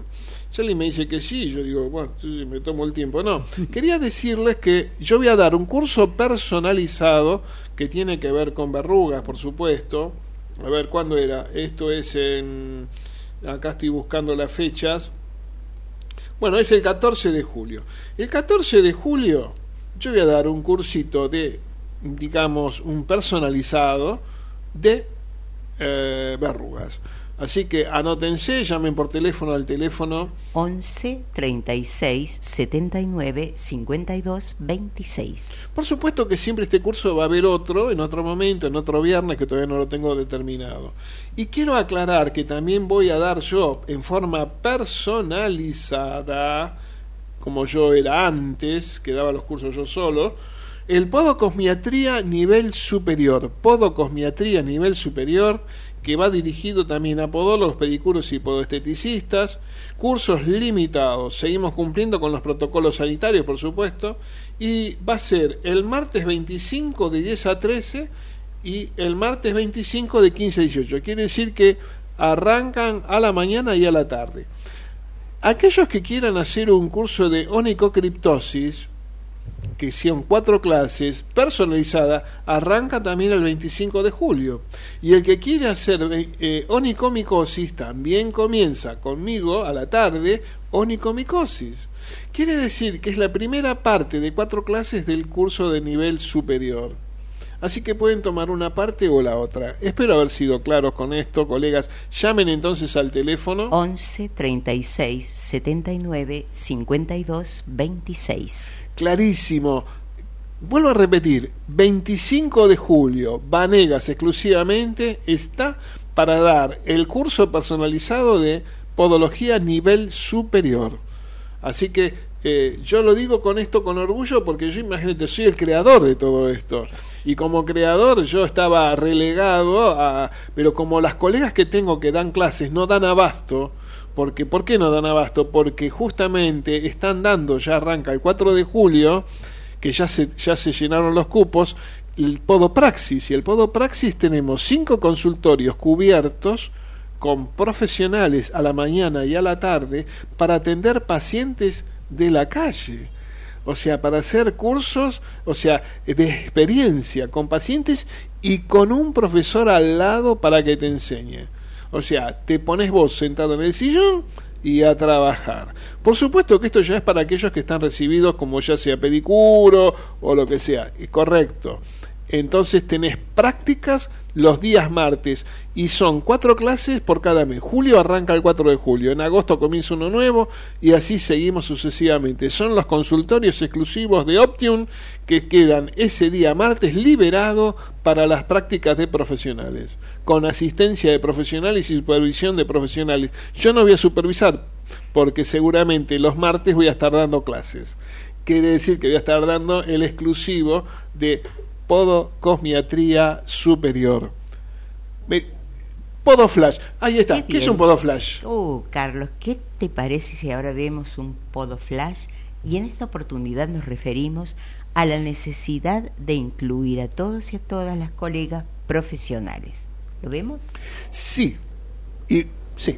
Alguien me dice que sí, yo digo, bueno, me tomo el tiempo. No, quería decirles que yo voy a dar un curso personalizado que tiene que ver con verrugas, por supuesto. A ver, ¿cuándo era? Esto es en... Acá estoy buscando las fechas. Bueno, es el 14 de julio. El 14 de julio yo voy a dar un cursito de, digamos, un personalizado de eh, verrugas. Así que anótense, llamen por teléfono al teléfono 11 36 79 52 26. Por supuesto que siempre este curso va a haber otro, en otro momento, en otro viernes, que todavía no lo tengo determinado. Y quiero aclarar que también voy a dar yo, en forma personalizada, como yo era antes, que daba los cursos yo solo, el podocosmiatría nivel superior. Podocosmiatría nivel superior que va dirigido también a podólogos, pedicuros y podoesteticistas, cursos limitados, seguimos cumpliendo con los protocolos sanitarios, por supuesto, y va a ser el martes 25 de 10 a 13 y el martes 25 de 15 a 18. Quiere decir que arrancan a la mañana y a la tarde. Aquellos que quieran hacer un curso de onicocriptosis, que sean cuatro clases personalizada, arranca también el 25 de julio. Y el que quiere hacer eh, onicomicosis también comienza conmigo a la tarde onicomicosis. Quiere decir que es la primera parte de cuatro clases del curso de nivel superior. Así que pueden tomar una parte o la otra. Espero haber sido claros con esto, colegas. Llamen entonces al teléfono 11 36 79 52 26 clarísimo. Vuelvo a repetir, 25 de julio, Vanegas exclusivamente está para dar el curso personalizado de podología nivel superior. Así que eh, yo lo digo con esto con orgullo porque yo imagínate, soy el creador de todo esto. Y como creador yo estaba relegado a... Pero como las colegas que tengo que dan clases no dan abasto, porque, ¿Por qué no dan abasto? Porque justamente están dando, ya arranca el 4 de julio, que ya se, ya se llenaron los cupos, el Podopraxis. Y el Podopraxis tenemos cinco consultorios cubiertos con profesionales a la mañana y a la tarde para atender pacientes de la calle. O sea, para hacer cursos, o sea, de experiencia con pacientes y con un profesor al lado para que te enseñe. O sea, te pones vos sentado en el sillón y a trabajar. Por supuesto que esto ya es para aquellos que están recibidos como ya sea pedicuro o lo que sea. Correcto. Entonces tenés prácticas los días martes y son cuatro clases por cada mes. Julio arranca el 4 de julio, en agosto comienza uno nuevo y así seguimos sucesivamente. Son los consultorios exclusivos de Optium que quedan ese día martes liberado para las prácticas de profesionales, con asistencia de profesionales y supervisión de profesionales. Yo no voy a supervisar porque seguramente los martes voy a estar dando clases. Quiere decir que voy a estar dando el exclusivo de podocosmiatría superior. Podoflash, ahí está. ¿Qué, es un podoflash? Uh, Carlos, ¿qué te parece si ahora vemos un podoflash y en esta oportunidad nos referimos a la necesidad de incluir a todos y a todas las colegas profesionales? ¿Lo vemos? Sí, y sí.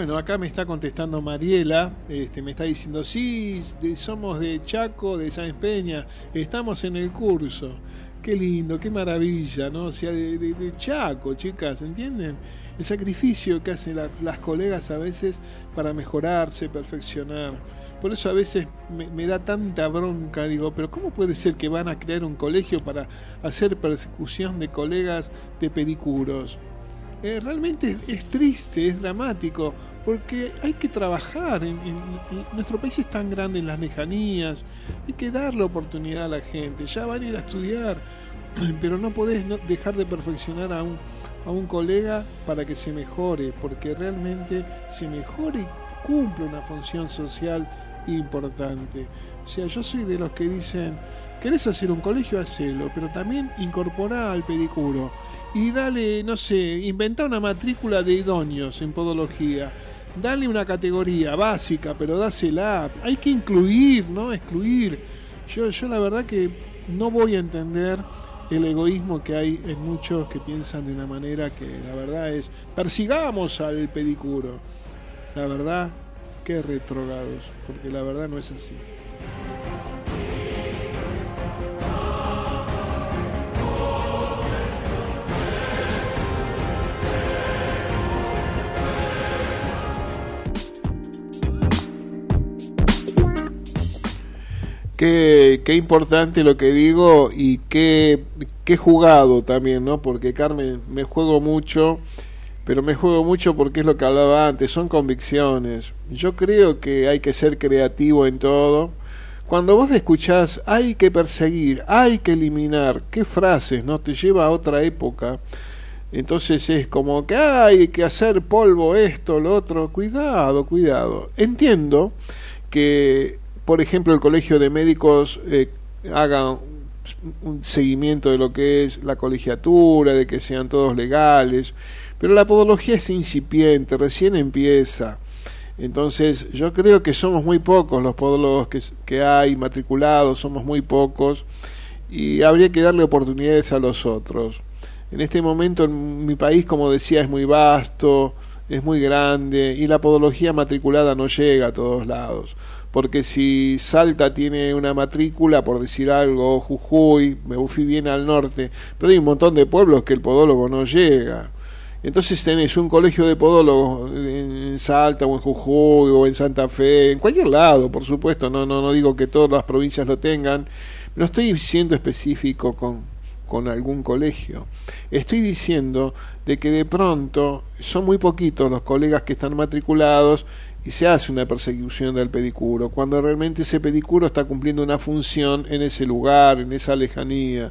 Bueno, acá me está contestando Mariela, este, me está diciendo, sí, somos de Chaco, de San Peña, estamos en el curso. Qué lindo, qué maravilla, ¿no? O sea, de, Chaco, chicas, ¿entienden? El sacrificio que hacen las colegas a veces para mejorarse, perfeccionar. Por eso a veces me, da tanta bronca, digo, pero ¿cómo puede ser que van a crear un colegio para hacer persecución de colegas de pedicuros? Eh, realmente es, triste, es dramático, porque hay que trabajar. En, nuestro país es tan grande en las lejanías, hay que darle oportunidad a la gente. Ya van a ir a estudiar, (clears throat) pero no podés dejar de perfeccionar a un, a un colega para que se mejore, porque realmente se mejore y cumple una función social importante. O sea, yo soy de los que dicen, ¿querés hacer un colegio? Hacelo, pero también incorpora al pedicuro y dale, no sé, inventa una matrícula de idóneos en podología. Dale una categoría básica, pero dásela. Hay que incluir, no excluir. Yo, yo la verdad que no voy a entender el egoísmo que hay en muchos que piensan de una manera que la verdad es, persigamos al pedicuro. La verdad, qué retrogados, porque la verdad no es así. Qué, importante lo que digo y qué, qué jugado también, ¿no? Porque Carmen, me juego mucho, pero me juego mucho porque es lo que hablaba antes, son convicciones. Yo creo que hay que ser creativo en todo. Cuando vos escuchás hay que perseguir, hay que eliminar, qué frases, ¿no? Te lleva a otra época. Entonces es como que hay que hacer polvo esto, lo otro. Cuidado, cuidado. Entiendo que por ejemplo, el Colegio de Médicos eh, haga un seguimiento de lo que es la colegiatura, de que sean todos legales, pero la podología es incipiente, recién empieza. Entonces, yo creo que somos muy pocos los podólogos que, que hay matriculados, somos muy pocos, y habría que darle oportunidades a los otros. En este momento en mi país, como decía, es muy vasto, es muy grande, y la podología matriculada no llega a todos lados porque si Salta tiene una matrícula, por decir algo, Jujuy, me fui bien al norte, pero hay un montón de pueblos que el podólogo no llega. Entonces tenés un colegio de podólogos en Salta o en Jujuy o en Santa Fe, en cualquier lado, por supuesto, no, no, no digo que todas las provincias lo tengan, no estoy siendo específico con, con algún colegio. Estoy diciendo de que de pronto son muy poquitos los colegas que están matriculados y se hace una persecución del pedicuro, cuando realmente ese pedicuro está cumpliendo una función en ese lugar, en esa lejanía.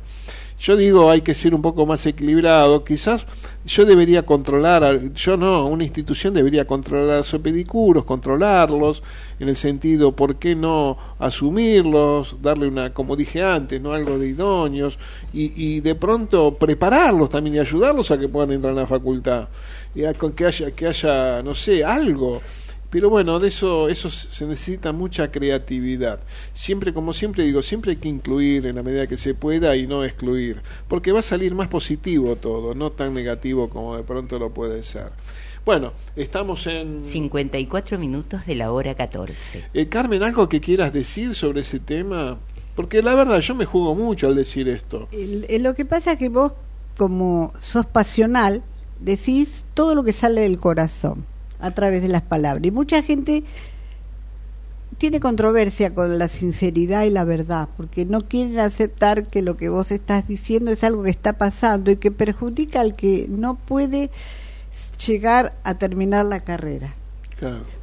Yo digo, hay que ser un poco más equilibrado. Quizás yo debería controlar, yo no, una institución debería controlar a sus pedicuros, controlarlos, en el sentido, ¿por qué no asumirlos, darle una, como dije antes, no algo de idóneos, y, y de pronto prepararlos también y ayudarlos a que puedan entrar en la facultad, y a, que haya, que haya, no sé, algo pero bueno, de eso, eso se necesita mucha creatividad. Siempre, como siempre digo, siempre hay que incluir en la medida que se pueda y no excluir, porque va a salir más positivo todo, no tan negativo como de pronto lo puede ser. Bueno, estamos en... 54 minutos de la hora 14. Eh, Carmen, ¿algo que quieras decir sobre ese tema? Porque la verdad, yo me juego mucho al decir esto. lo que pasa es que vos, como sos pasional, decís todo lo que sale del corazón a través de las palabras. Y mucha gente tiene controversia con la sinceridad y la verdad, porque no quieren aceptar que lo que vos estás diciendo es algo que está pasando y que perjudica al que no puede llegar a terminar la carrera.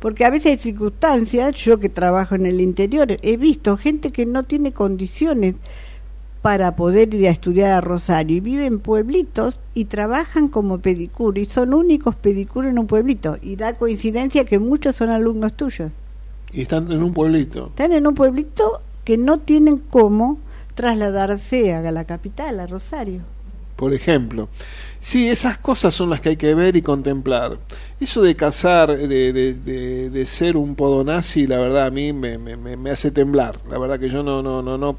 Porque a veces hay circunstancias, yo que trabajo en el interior, he visto gente que no tiene condiciones para poder ir a estudiar a Rosario y viven en pueblitos y trabajan como pedicure y son únicos pedicures en un pueblito y da coincidencia que muchos son alumnos tuyos. Y están en un pueblito. Están en un pueblito que no tienen cómo trasladarse a la capital, a Rosario. Por ejemplo. Sí, esas cosas son las que hay que ver y contemplar. Eso de cazar, de, de, de, ser un podonazi, la verdad a mí me, me, me, hace temblar. La verdad que yo no, no, no, no.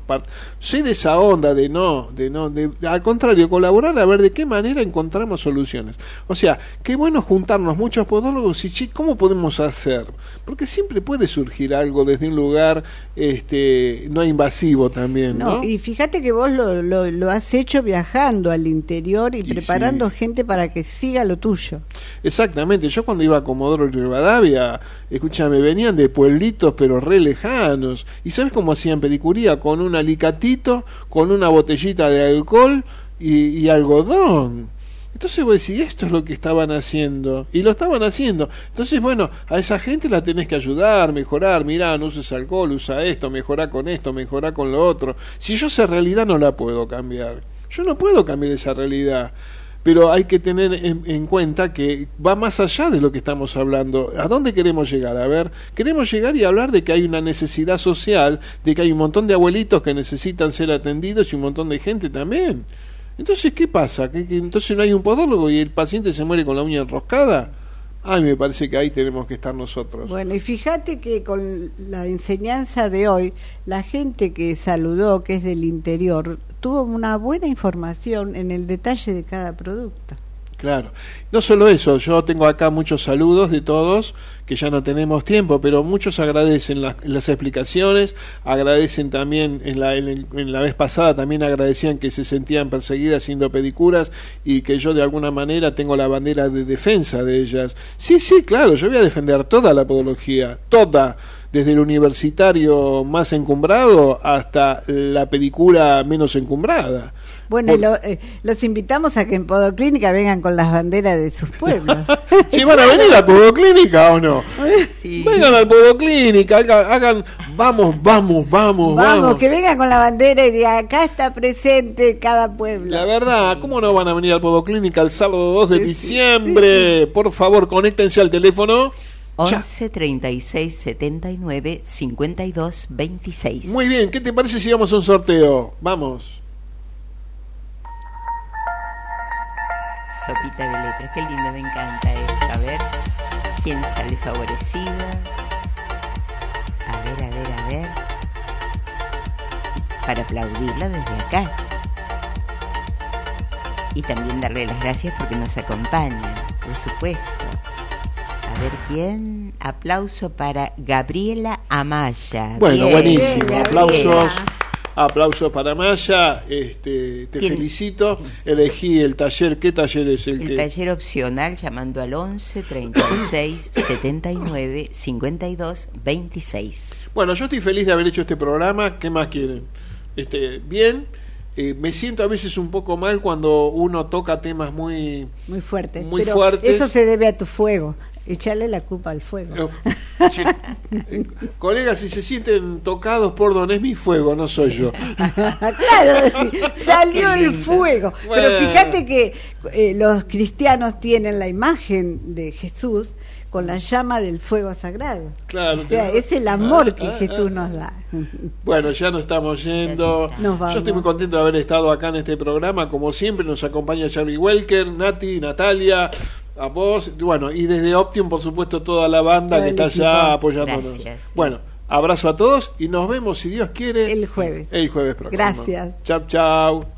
Soy de esa onda de no, de no, de, al contrario, colaborar a ver de qué manera encontramos soluciones. O sea, qué bueno juntarnos muchos podólogos y cómo podemos hacer. Porque siempre puede surgir algo desde un lugar este, no invasivo también. No, y fíjate que vos lo, lo, lo has hecho viajando al interior y, preparando gente para que siga lo tuyo. Exactamente, yo cuando iba a Comodoro y Rivadavia, escúchame, venían de pueblitos pero re lejanos. ¿Y sabes cómo hacían pedicuría? Con un alicatito, con una botellita de alcohol y, algodón. Entonces vos decís, esto es lo que estaban haciendo. Y lo estaban haciendo. Entonces, bueno, a esa gente la tenés que ayudar, mejorar. Mirá, no uses alcohol, usa esto, mejorá con esto, mejorá con lo otro. Si yo esa realidad no la puedo cambiar. Yo no puedo cambiar esa realidad pero hay que tener en, cuenta que va más allá de lo que estamos hablando. ¿A dónde queremos llegar? A ver, queremos llegar y hablar de que hay una necesidad social, de que hay un montón de abuelitos que necesitan ser atendidos y un montón de gente también. Entonces, ¿qué pasa? ¿Que, entonces no hay un podólogo y el paciente se muere con la uña enroscada? Ay, me parece que ahí tenemos que estar nosotros. Bueno, y fíjate que con la enseñanza de hoy, la gente que saludó, que es del interior, tuvo una buena información en el detalle de cada producto. Claro. No solo eso, yo tengo acá muchos saludos de todos, que ya no tenemos tiempo, pero muchos agradecen las, las explicaciones, agradecen también, en la, en, en la vez pasada también agradecían que se sentían perseguidas haciendo pedicuras y que yo de alguna manera tengo la bandera de defensa de ellas. Sí, sí, claro, yo voy a defender toda la podología, toda desde el universitario más encumbrado hasta la pedicura menos encumbrada. Bueno, y lo, eh, los invitamos a que en Podoclínica vengan con las banderas de sus pueblos. (laughs) ¿Sí van a venir a Podoclínica o no? Sí. Vengan al Podoclínica, hagan, hagan, vamos, vamos, vamos, Vamos, vamos. que vengan con la bandera y digan, acá está presente cada pueblo. La verdad, ¿cómo no van a venir al Podoclínica el sábado 2 de Sí, sí, diciembre? Por favor, conéctense al teléfono. Ya. 11 36 79 52 26. Muy bien, ¿qué te parece si vamos a un sorteo? Vamos. Sopita de letras, qué lindo, me encanta esto. A ver, ¿quién sale favorecida? A ver, a ver, a ver. Para aplaudirla desde acá. Y también darle las gracias porque nos acompaña, por supuesto. A ver quién. Aplauso para Gabriela Amaya. Bueno, Bien, buenísimo. Aplausos. Aplausos para Maya. Este, te ¿Quién? felicito. Elegí el taller. ¿Qué taller es el, El que? taller opcional llamando al 11 36 79 52 26. Bueno, yo estoy feliz de haber hecho este programa. ¿Qué más quieren? Este, bien. Eh, me siento a veces un poco mal cuando uno toca temas muy... Muy fuerte. Muy Pero fuertes. Eso se debe a tu fuego. Echarle la culpa al fuego. Che, (laughs) eh, colegas, si se sienten tocados por don es mi fuego, no soy yo. (laughs) claro, salió el fuego. Bueno. Pero fíjate que eh, los cristianos tienen la imagen de Jesús con la llama del fuego sagrado. Claro. O sea, es el amor que Jesús nos da. Bueno, ya nos estamos yendo. Nos vamos. Yo estoy muy contento de haber estado acá en este programa. Como siempre, nos acompaña Charlie Welker, Nati, Natalia, a vos. Bueno, y desde Optium, por supuesto, toda la banda Todo que está equipo. allá apoyándonos. Gracias. Bueno, abrazo a todos y nos vemos, si Dios quiere, El jueves. el jueves próximo. Gracias. Chau, chau.